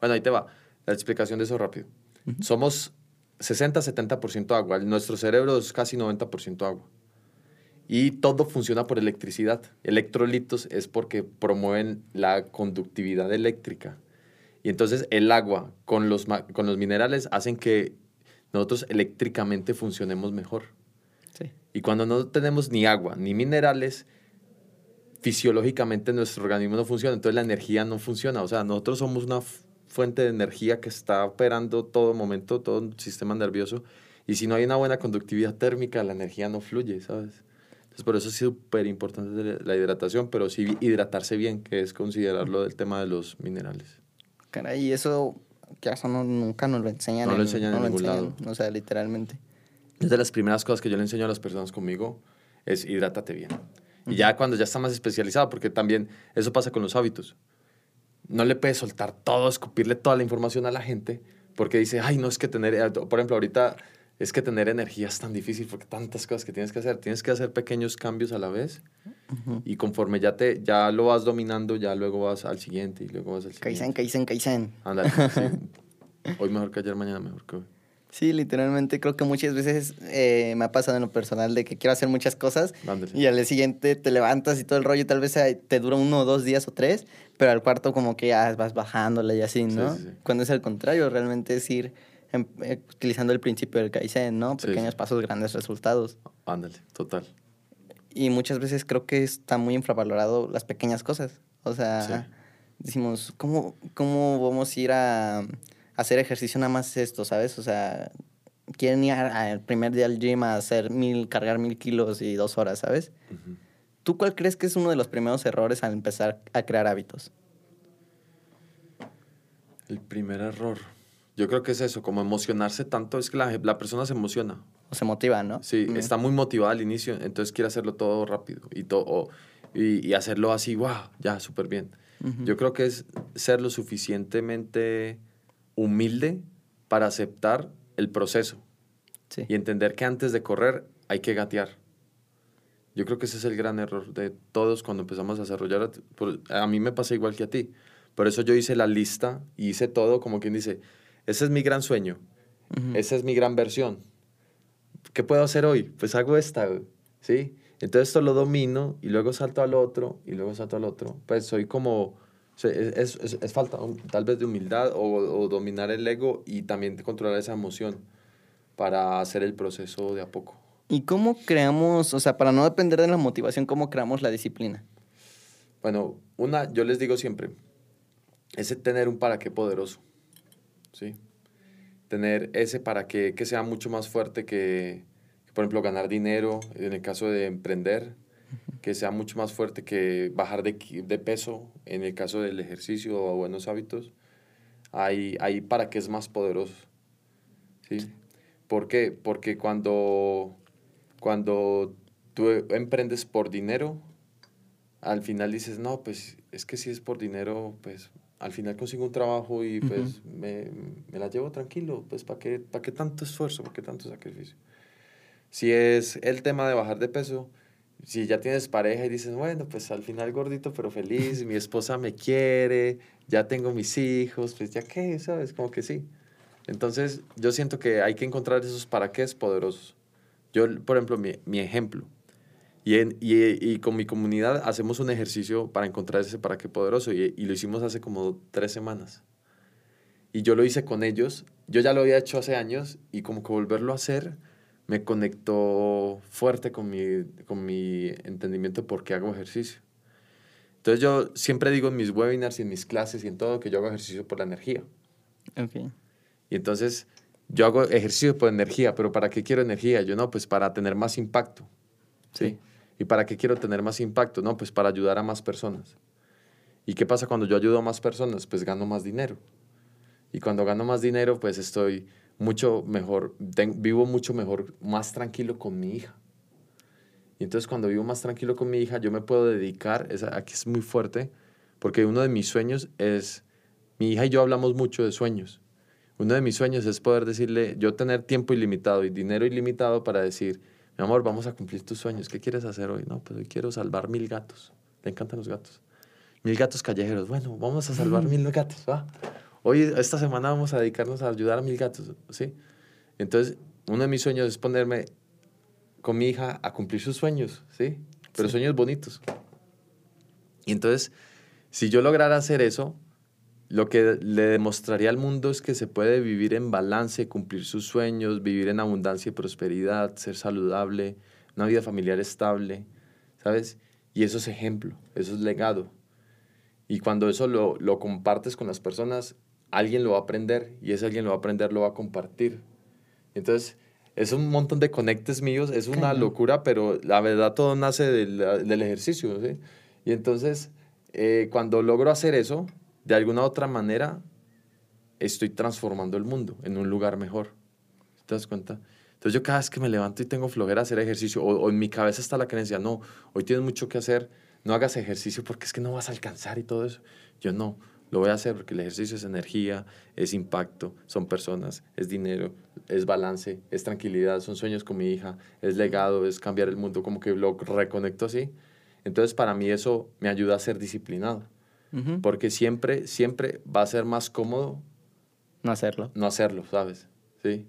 Bueno, ahí te va, la explicación de eso rápido. Somos 60-70% agua, nuestro cerebro es casi 90% agua. Y todo funciona por electricidad. Electrolitos es porque promueven la conductividad eléctrica. Y entonces el agua con los, con los minerales hacen que nosotros eléctricamente funcionemos mejor. Sí. Y cuando no tenemos ni agua ni minerales, fisiológicamente nuestro organismo no funciona, entonces la energía no funciona. O sea, nosotros somos una fu- fuente de energía que está operando todo momento, todo el sistema nervioso. Y si no hay una buena conductividad térmica, la energía no fluye, ¿sabes? Entonces, por eso es súper importante la hidratación, pero sí hidratarse bien, que es considerarlo del tema de los minerales. Caray, y eso, que eso no, nunca nos lo enseñan. No lo enseñan en ningún lado. O sea, literalmente. Es de las primeras cosas que yo le enseño a las personas conmigo, es hidrátate bien. Y ya cuando ya está más especializado, porque también eso pasa con los hábitos. No le puedes soltar todo, escupirle toda la información a la gente, porque dice, ay, no es que tener, por ejemplo, ahorita es que tener energía es tan difícil, porque tantas cosas que tienes que hacer, tienes que hacer pequeños cambios a la vez, y conforme ya, te, ya lo vas dominando, ya luego vas al siguiente, y luego vas al Kaizen, siguiente. Kaizen, Kaizen. Ándale, sí. Hoy mejor que ayer, mañana mejor que hoy. Sí, literalmente creo que muchas veces eh, me ha pasado en lo personal de que quiero hacer muchas cosas y al día siguiente te levantas y todo el rollo tal vez te dura uno o dos días o tres, pero al cuarto como que ya vas bajándole y así, Sí, ¿no? sí, sí. Cuando es al contrario, realmente es ir em- eh, utilizando el principio del Kaizen, ¿no? Pequeños sí. pasos, grandes resultados. Ándale, total. Y muchas veces creo que está muy infravalorado las pequeñas cosas. O sea, Sí. decimos, ¿cómo, ¿cómo vamos a ir a, a hacer ejercicio nada más esto, sabes? O sea, quieren ir al primer día al gym a hacer mil, cargar mil kilos y dos horas, ¿sabes? ¿Tú cuál crees que es uno de los primeros errores al empezar a crear hábitos? El primer error. Yo creo que es eso, como emocionarse tanto, es que la, la persona se emociona. O se motiva, ¿no? Sí, Mm. está muy motivada al inicio, entonces quiere hacerlo todo rápido y, todo, y, y hacerlo así, wow, ya, súper bien. Ujú. Yo creo que es ser lo suficientemente humilde para aceptar el proceso Sí. y entender que antes de correr hay que gatear. Yo creo que ese es el gran error de todos cuando empezamos a desarrollar. A mí me pasa igual que a ti. Por eso yo hice la lista y hice todo como quien dice, ese es mi gran sueño, esa es mi gran versión. ¿Qué puedo hacer hoy? Pues hago esta, ¿sí? Entonces esto lo domino y luego salto al otro y luego salto al otro. Pues soy como, o sea, es, es- es- es falta tal vez de humildad o, o dominar el ego y también controlar esa emoción para hacer el proceso de a poco. ¿Y cómo creamos, o sea, para no depender de la motivación, cómo creamos la disciplina? Bueno, una, yo les digo siempre, es tener un para qué poderoso, ¿sí? Tener ese para qué que sea mucho más fuerte que, que, por ejemplo, ganar dinero, en el caso de emprender, que sea mucho más fuerte que bajar de, de peso, en el caso del ejercicio o buenos hábitos. Hay, hay para qué es más poderoso, ¿sí? ¿Por qué? Porque cuando, cuando tú emprendes por dinero, al final dices, no, pues es que si es por dinero, pues al final consigo un trabajo y pues me, me la llevo tranquilo, pues ¿para qué, ¿para qué tanto esfuerzo? ¿Para qué tanto sacrificio? Si es el tema de bajar de peso, si ya tienes pareja y dices, bueno, pues al final gordito pero feliz, mi esposa me quiere, ya tengo mis hijos, pues ya qué, ¿sabes? Como que sí. Entonces yo siento que hay que encontrar esos para qué poderosos. Yo, por ejemplo, mi, mi ejemplo, y, en- y, y con mi comunidad hacemos un ejercicio para encontrar ese para qué poderoso y, y lo hicimos hace como tres semanas. Y yo lo hice con ellos, yo ya lo había hecho hace años y como que volverlo a hacer me conectó fuerte con mi, con mi entendimiento de por qué hago ejercicio. Entonces yo siempre digo en mis webinars y en mis clases y en todo que yo hago ejercicio por la energía. Ok. Y entonces yo hago ejercicio por energía, pero ¿para qué quiero energía? Yo no, pues para tener más impacto. ¿Sí? ¿Y para qué quiero tener más impacto? No, pues para ayudar a más personas. ¿Y qué pasa cuando yo ayudo a más personas? Pues gano más dinero. Y cuando gano más dinero, pues estoy mucho mejor, vivo mucho mejor, más tranquilo con mi hija. Y entonces cuando vivo más tranquilo con mi hija, yo me puedo dedicar, aquí es muy fuerte, porque uno de mis sueños es, mi hija y yo hablamos mucho de sueños. Uno de mis sueños es poder decirle, yo tener tiempo ilimitado y dinero ilimitado para decir, mi amor, vamos a cumplir tus sueños. ¿Qué quieres hacer hoy? No, pues hoy quiero salvar mil gatos. Le encantan los gatos. Mil gatos callejeros. Bueno, vamos a salvar mil gatos. ¿va? Hoy, esta semana vamos a dedicarnos a ayudar a mil gatos. ¿sí? Entonces, uno de mis sueños es ponerme con mi hija a cumplir sus sueños. ¿sí? Pero sueños bonitos. Y entonces, si yo lograra hacer eso, lo que le demostraría al mundo es que se puede vivir en balance, cumplir sus sueños, vivir en abundancia y prosperidad, ser saludable, una vida familiar estable, ¿sabes? Y eso es ejemplo, eso es legado. Y cuando eso lo, lo compartes con las personas, alguien lo va a aprender y ese alguien lo va a aprender, lo va a compartir. Entonces, es un montón de conectes míos, es una locura, pero la verdad todo nace del, del ejercicio, ¿sí? Y entonces, eh, cuando logro hacer eso, de alguna otra manera estoy transformando el mundo en un lugar mejor. ¿Te das cuenta? Entonces yo cada vez que me levanto y tengo flojera hacer ejercicio, o, en mi cabeza está la creencia, no, hoy tienes mucho que hacer, no hagas ejercicio porque es que no vas a alcanzar y todo eso. Yo no, lo voy a hacer porque el ejercicio es energía, es impacto, son personas, es dinero, es balance, es tranquilidad, son sueños con mi hija, es legado, es cambiar el mundo, como que lo reconecto así. Entonces para mí eso me ayuda a ser disciplinado porque siempre, siempre va a ser más cómodo no hacerlo. No hacerlo, ¿sabes? Sí.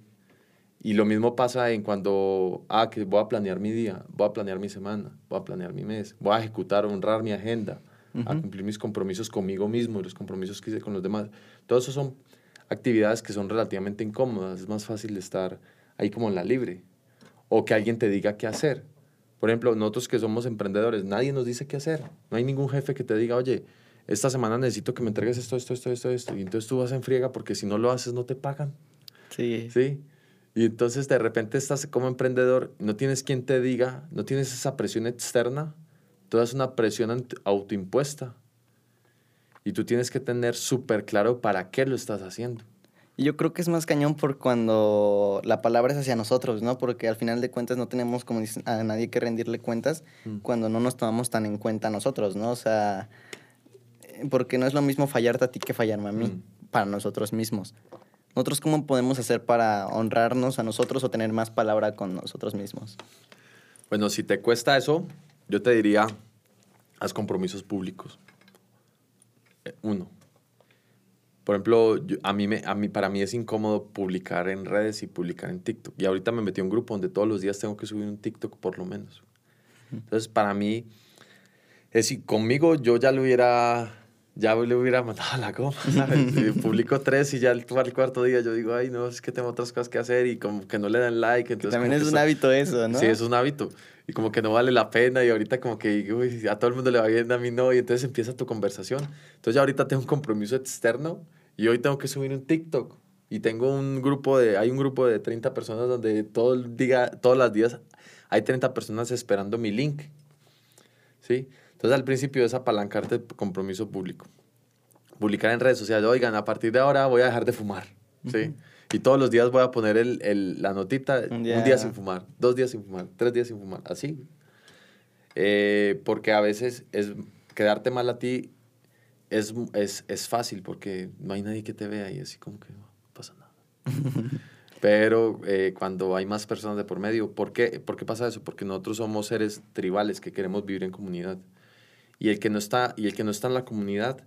Y lo mismo pasa en cuando, ah, que voy a planear mi día, voy a planear mi semana, voy a planear mi mes, voy a ejecutar, honrar mi agenda, a cumplir mis compromisos conmigo mismo y los compromisos que hice con los demás. Todos esos son actividades que son relativamente incómodas, es más fácil estar ahí como en la libre o que alguien te diga qué hacer. Por ejemplo, nosotros que somos emprendedores, nadie nos dice qué hacer. No hay ningún jefe que te diga, oye, esta semana necesito que me entregues esto, esto, esto, esto, esto. Y entonces tú vas en friega porque si no lo haces no te pagan. Sí. Sí. Y entonces de repente estás como emprendedor, no tienes quien te diga, no tienes esa presión externa, toda es una presión autoimpuesta. Y tú tienes que tener súper claro para qué lo estás haciendo. Y yo creo que es más cañón por cuando la palabra es hacia nosotros, ¿no? Porque al final de cuentas no tenemos, como dicen, a nadie que rendirle cuentas mm. cuando no nos tomamos tan en cuenta nosotros, ¿no? O sea, porque no es lo mismo fallarte a ti que fallarme a mí, mm. para nosotros mismos. Nosotros, ¿cómo podemos hacer para honrarnos a nosotros o tener más palabra con nosotros mismos? Bueno, si te cuesta eso, yo te diría, haz compromisos públicos. Eh, uno. Por ejemplo, a mí me, a mí, para mí es incómodo publicar en redes y publicar en TikTok. Y ahorita me metí a un grupo donde todos los días tengo que subir un TikTok por lo menos. Entonces, para mí, es si conmigo yo ya lo hubiera ya le hubiera mandado la goma. Publico tres y ya el, el, cuarto día yo digo, ay, no, es que tengo otras cosas que hacer y como que no le dan like. Entonces También es un hábito eso, ¿no? Sí, es un hábito. Y como que no vale la pena y ahorita como que uy, a todo el mundo le va bien, a mí no. Y entonces empieza tu conversación. Entonces ya ahorita tengo un compromiso externo y hoy tengo que subir un TikTok. Y tengo un grupo de, hay un grupo de 30 personas donde todo el día, todos los días hay 30 personas esperando mi link. ¿Sí? Entonces al principio es apalancarte compromiso público. Publicar en redes sociales, oigan, a partir de ahora voy a dejar de fumar. ¿sí? Y todos los días voy a poner el, el, la notita, un día. sin fumar, dos días sin fumar, tres días sin fumar, así. Eh, porque a veces es quedarte mal a ti es, es, es, fácil porque no hay nadie que te vea y así como que no pasa nada. Pero eh, cuando hay más personas de por medio, ¿por qué? ¿por qué pasa eso? Porque nosotros somos seres tribales que queremos vivir en comunidad. Y el que no está, y el que no está en la comunidad,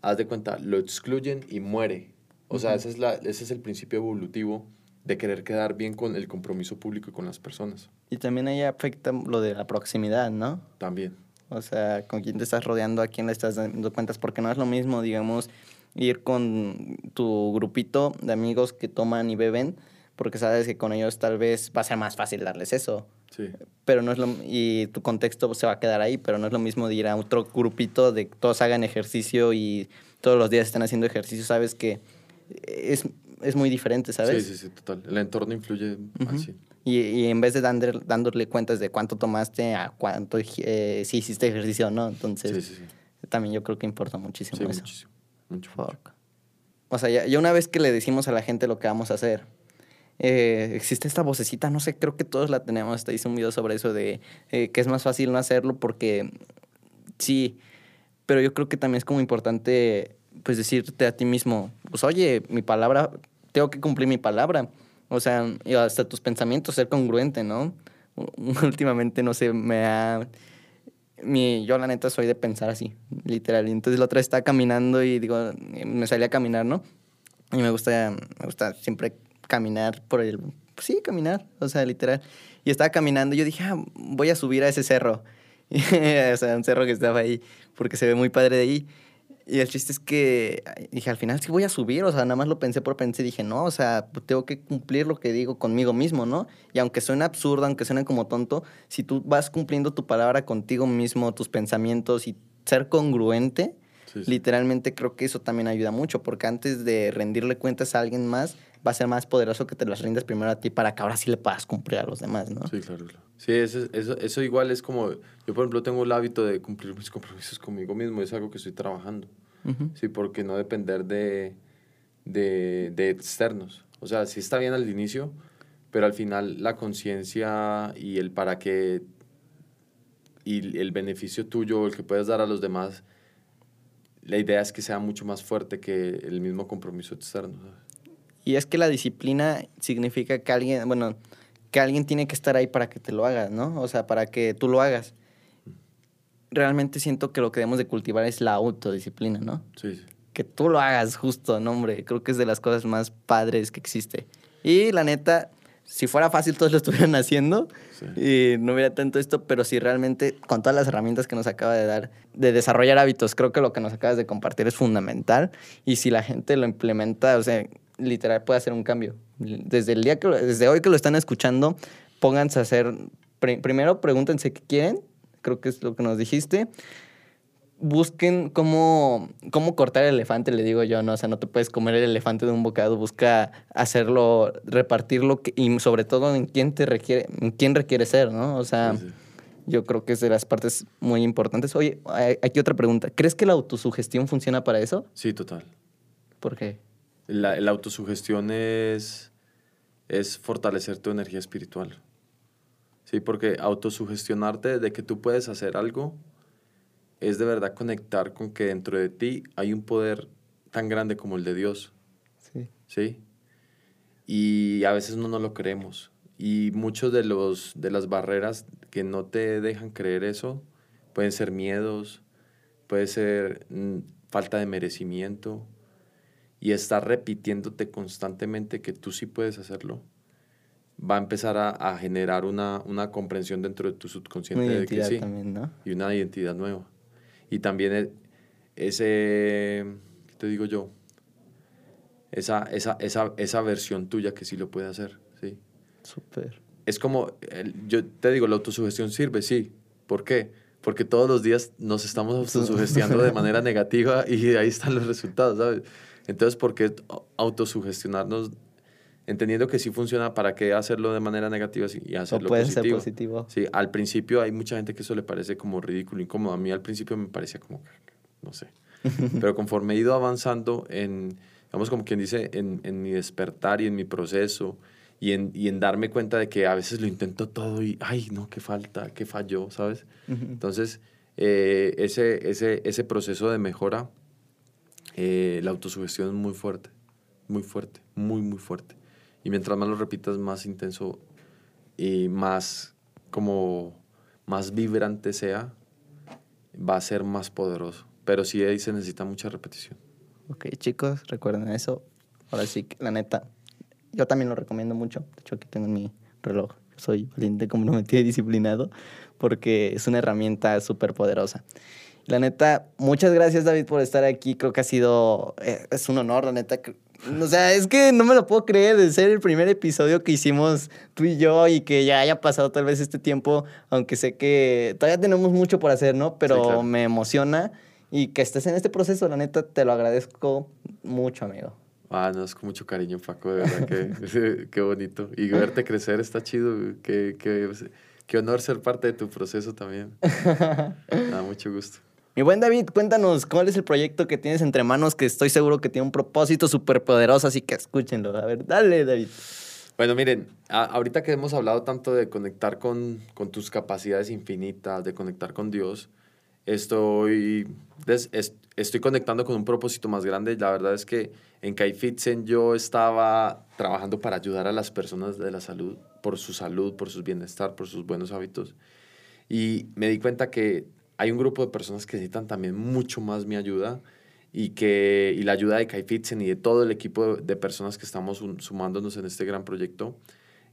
haz de cuenta, lo excluyen y muere. O sea, ese es, la, ese es el principio evolutivo de querer quedar bien con el compromiso público y con las personas. Y también ahí afecta lo de la proximidad, ¿no? También. O sea, con quién te estás rodeando, a quién le estás dando cuentas, porque no es lo mismo, digamos, ir con tu grupito de amigos que toman y beben porque sabes que con ellos tal vez va a ser más fácil darles eso. Sí. Pero no es lo y tu contexto se va a quedar ahí, pero no es lo mismo de ir a otro grupito de que todos hagan ejercicio y todos los días estén haciendo ejercicio, sabes que es, es muy diferente, ¿sabes? Sí, sí, sí, total. El entorno influye así. Y, y, en vez de dándole, dándole cuentas de cuánto tomaste a cuánto eh, si hiciste ejercicio o no, entonces Sí, sí, sí. también yo creo que importa muchísimo eso. muchísimo. Mucho, mucho. O sea, ya, ya una vez que le decimos a la gente lo que vamos a hacer, eh, existe esta vocecita, no sé, creo que todos la tenemos. Hasta hice un video sobre eso de eh, que es más fácil no hacerlo porque sí, pero yo creo que también es como importante, pues decirte a ti mismo, pues oye, mi palabra, tengo que cumplir mi palabra. O sea, y hasta tus pensamientos, ser congruente, ¿no? Últimamente, no sé, me ha mi, yo la neta soy de pensar así, literal. Y entonces la otra estaba caminando y digo, me salí a caminar, ¿no? Y me gusta, me gusta siempre caminar por el, pues sí, caminar, o sea, literal. Y estaba caminando y yo dije, ah, voy a subir a ese cerro. o sea, un cerro que estaba ahí, porque se ve muy padre de ahí. Y el chiste es que dije, al final sí voy a subir, o sea, nada más lo pensé por pensé, dije, no, o sea, pues tengo que cumplir lo que digo conmigo mismo, ¿no? Y aunque suene absurdo, aunque suene como tonto, si tú vas cumpliendo tu palabra contigo mismo, tus pensamientos y ser congruente, Sí, sí. literalmente creo que eso también ayuda mucho, porque antes de rendirle cuentas a alguien más, va a ser más poderoso que te las rindas primero a ti para que ahora sí le puedas cumplir a los demás, ¿no? Sí, claro, claro. Sí, eso, eso, eso igual es como, yo por ejemplo tengo el hábito de cumplir mis compromisos conmigo mismo, es algo que estoy trabajando. Sí, porque no depender de, de, de externos. O sea, sí está bien al inicio, pero al final la conciencia y el para qué y el beneficio tuyo, el que puedes dar a los demás, la idea es que sea mucho más fuerte que el mismo compromiso externo. ¿sabes? Y es que la disciplina significa que alguien, bueno, que alguien tiene que estar ahí para que te lo hagas, ¿no? O sea, para que tú lo hagas. Realmente siento que lo que debemos de cultivar es la autodisciplina, ¿no? Sí, sí. Que tú lo hagas justo, no, hombre. Creo que es de las cosas más padres que existe. Y la neta, si fuera fácil todos lo estuvieran haciendo Sí. y no hubiera tanto esto, pero si realmente con todas las herramientas que nos acaba de dar de desarrollar hábitos, creo que lo que nos acabas de compartir es fundamental y si la gente lo implementa, o sea, literal puede hacer un cambio. Desde el día que desde hoy que lo están escuchando, pónganse a hacer pri- primero pregúntense qué quieren, creo que es lo que nos dijiste. Busquen cómo, cómo cortar el elefante, le digo yo, ¿no? O sea, no te puedes comer el elefante de un bocado, busca hacerlo, repartirlo y sobre todo en quién te requiere, en quién requiere ser, ¿no? O sea, Sí, sí. yo creo que es de las partes muy importantes. Oye, aquí otra pregunta. ¿Crees que la autosugestión funciona para eso? Sí, total. ¿Por qué? La, la autosugestión es, es fortalecer tu energía espiritual. Sí, porque autosugestionarte de que tú puedes hacer algo es de verdad conectar con que dentro de ti hay un poder tan grande como el de Dios. Sí. ¿sí? Y a veces no nos lo creemos. Y muchos de, los, de las barreras que no te dejan creer eso pueden ser miedos, puede ser mm, falta de merecimiento y estar repitiéndote constantemente que tú sí puedes hacerlo va a empezar a, a generar una, una comprensión dentro de tu subconsciente Una de que sí también, ¿no? y una identidad nueva. Y también e- ese, ¿qué te digo yo? Esa, esa, esa, esa versión tuya que sí lo puede hacer, ¿sí? Súper. Es como, el- yo te digo, la autosugestión sirve, sí. ¿Por qué? Porque todos los días nos estamos autosugestiando de manera negativa y ahí están los resultados, ¿sabes? Entonces, ¿por qué au- autosugestionarnos entendiendo que sí funciona, ¿para qué hacerlo de manera negativa y O hacerlo puede ser positivo? positivo. Sí, al principio hay mucha gente que eso le parece como ridículo, incómodo. A mí al principio me parecía como, no sé. Pero conforme he ido avanzando en, digamos como quien dice, en, en mi despertar y en mi proceso y en, y en darme cuenta de que a veces lo intento todo y, ay, no, qué falta, qué falló, ¿sabes? Entonces, eh, ese, ese, ese proceso de mejora, eh, la autosugestión es muy fuerte, muy fuerte, muy, muy fuerte. Y mientras más lo repitas, más intenso y más como más vibrante sea, va a ser más poderoso. Pero sí ahí se necesita mucha repetición. Ok, chicos, recuerden eso. Ahora sí, la neta, yo también lo recomiendo mucho. De hecho, aquí tengo mi reloj. Soy valiente, comprometido y disciplinado porque es una herramienta súper poderosa. La neta, muchas gracias, David, por estar aquí. Creo que ha sido, eh, es un honor, la neta. O sea, es que no me lo puedo creer de ser el primer episodio que hicimos tú y yo y que ya haya pasado tal vez este tiempo, aunque sé que todavía tenemos mucho por hacer, ¿no? Pero me emociona y que estés en este proceso, la neta, te lo agradezco mucho, amigo. Ah, no, es con mucho cariño, Paco, de verdad que qué bonito. Y verte crecer está chido, qué, qué, qué honor ser parte de tu proceso también. da mucho gusto. Mi buen David, cuéntanos cuál es el proyecto que tienes entre manos, que estoy seguro que tiene un propósito súper poderoso, así que escúchenlo. A ver, dale, David. Bueno, miren, ahorita que hemos hablado tanto de conectar con, con, tus capacidades infinitas, de conectar con Dios, estoy, estoy conectando con un propósito más grande. La verdad es que en Kaifitsen yo estaba trabajando para ayudar a las personas de la salud, por su salud, por su bienestar, por sus buenos hábitos. Y me di cuenta que hay un grupo de personas que necesitan también mucho más mi ayuda y, que, y la ayuda de Kaifitsen y de todo el equipo de, personas que estamos sumándonos en este gran proyecto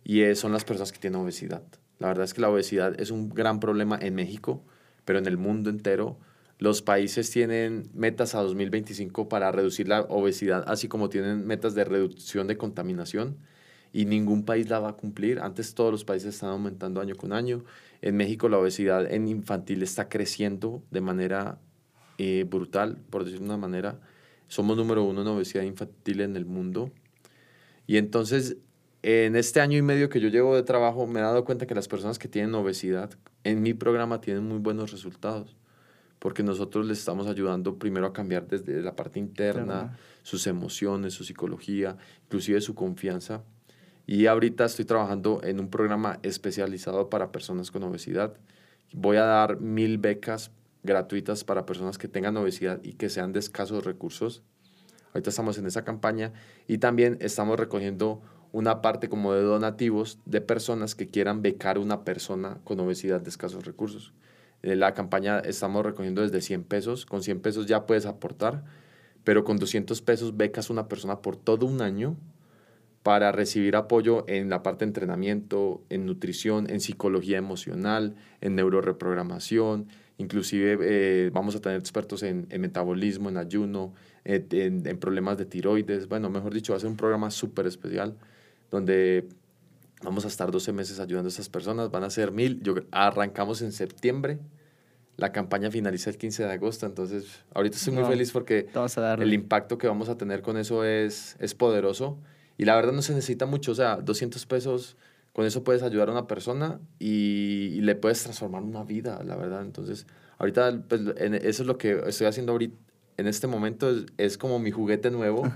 y son las personas que tienen obesidad. La verdad es que la obesidad es un gran problema en México, pero en el mundo entero. Los países tienen metas a 2025 para reducir la obesidad, así como tienen metas de reducción de contaminación y ningún país la va a cumplir. Antes todos los países están aumentando año con año en México la obesidad en infantil está creciendo de manera eh, brutal, por decirlo de una manera. Somos número uno en obesidad infantil en el mundo. Y entonces, en este año y medio que yo llevo de trabajo, me he dado cuenta que las personas que tienen obesidad en mi programa tienen muy buenos resultados. Porque nosotros les estamos ayudando primero a cambiar desde la parte interna, sus emociones, su psicología, inclusive su confianza y ahorita estoy trabajando en un programa especializado para personas con obesidad. Voy a dar mil becas gratuitas para personas que tengan obesidad y que sean de escasos recursos. Ahorita estamos en esa campaña y también estamos recogiendo una parte como de donativos de personas que quieran becar una persona con obesidad de escasos recursos. En la campaña estamos recogiendo desde 100 pesos. Con 100 pesos ya puedes aportar, pero con 200 pesos becas una persona por todo un año para recibir apoyo en la parte de entrenamiento, en nutrición, en psicología emocional, en neuroreprogramación, inclusive eh, vamos a tener expertos en, metabolismo, en ayuno, en, problemas de tiroides, bueno, mejor dicho, va a ser un programa súper especial donde vamos a estar 12 meses ayudando a esas personas, van a ser mil, yo, arrancamos en septiembre, la campaña finaliza el 15 de agosto, entonces ahorita estoy muy feliz porque el impacto que vamos a tener con eso es, es poderoso y la verdad no se necesita mucho, o sea, 200 pesos, con eso puedes ayudar a una persona y, le puedes transformar una vida, la verdad. Entonces, ahorita, pues, eso es lo que estoy haciendo ahorita, en este momento, es, como mi juguete nuevo.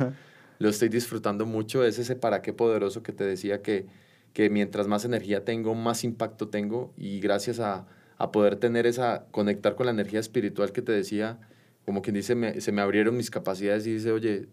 Lo estoy disfrutando mucho, es ese para qué poderoso que te decía que, que mientras más energía tengo, más impacto tengo y gracias a, a poder tener esa, conectar con la energía espiritual que te decía, como quien dice, me, se me abrieron mis capacidades y dice, oye,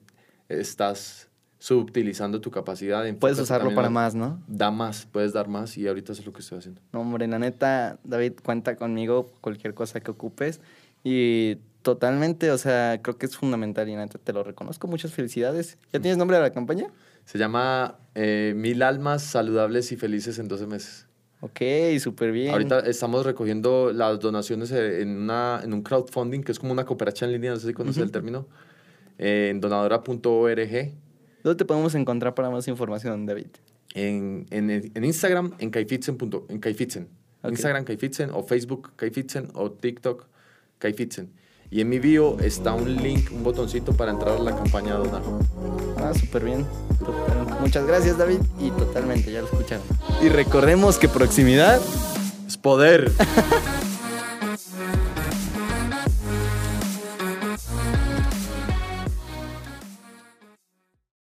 estás, subutilizando tu capacidad. Puedes usarlo para más, ¿no? Da más, puedes dar más y ahorita es lo que estoy haciendo. No, hombre, la neta, David, cuenta conmigo cualquier cosa que ocupes y totalmente, o sea, creo que es fundamental y neta te lo reconozco. Muchas felicidades. ¿Ya tienes nombre de la campaña? Se llama eh, Mil almas saludables y felices en 12 meses. Ok, súper bien. Ahorita estamos recogiendo las donaciones en, una, en un crowdfunding, que es como una cooperacha en línea, no sé si conoces el término, en donadora.org ¿Dónde te podemos encontrar para más información, David? En, en, en Instagram, en Kaifitzen. En Kaifitzen. Instagram, Kaifitzen, o Facebook, Kaifitzen, o TikTok, Kaifitzen. Y en mi bio está un link, un botoncito para entrar a la campaña de donar. Ah, súper bien. Muchas gracias, David. Y totalmente, ya lo escucharon. Y recordemos que proximidad es poder.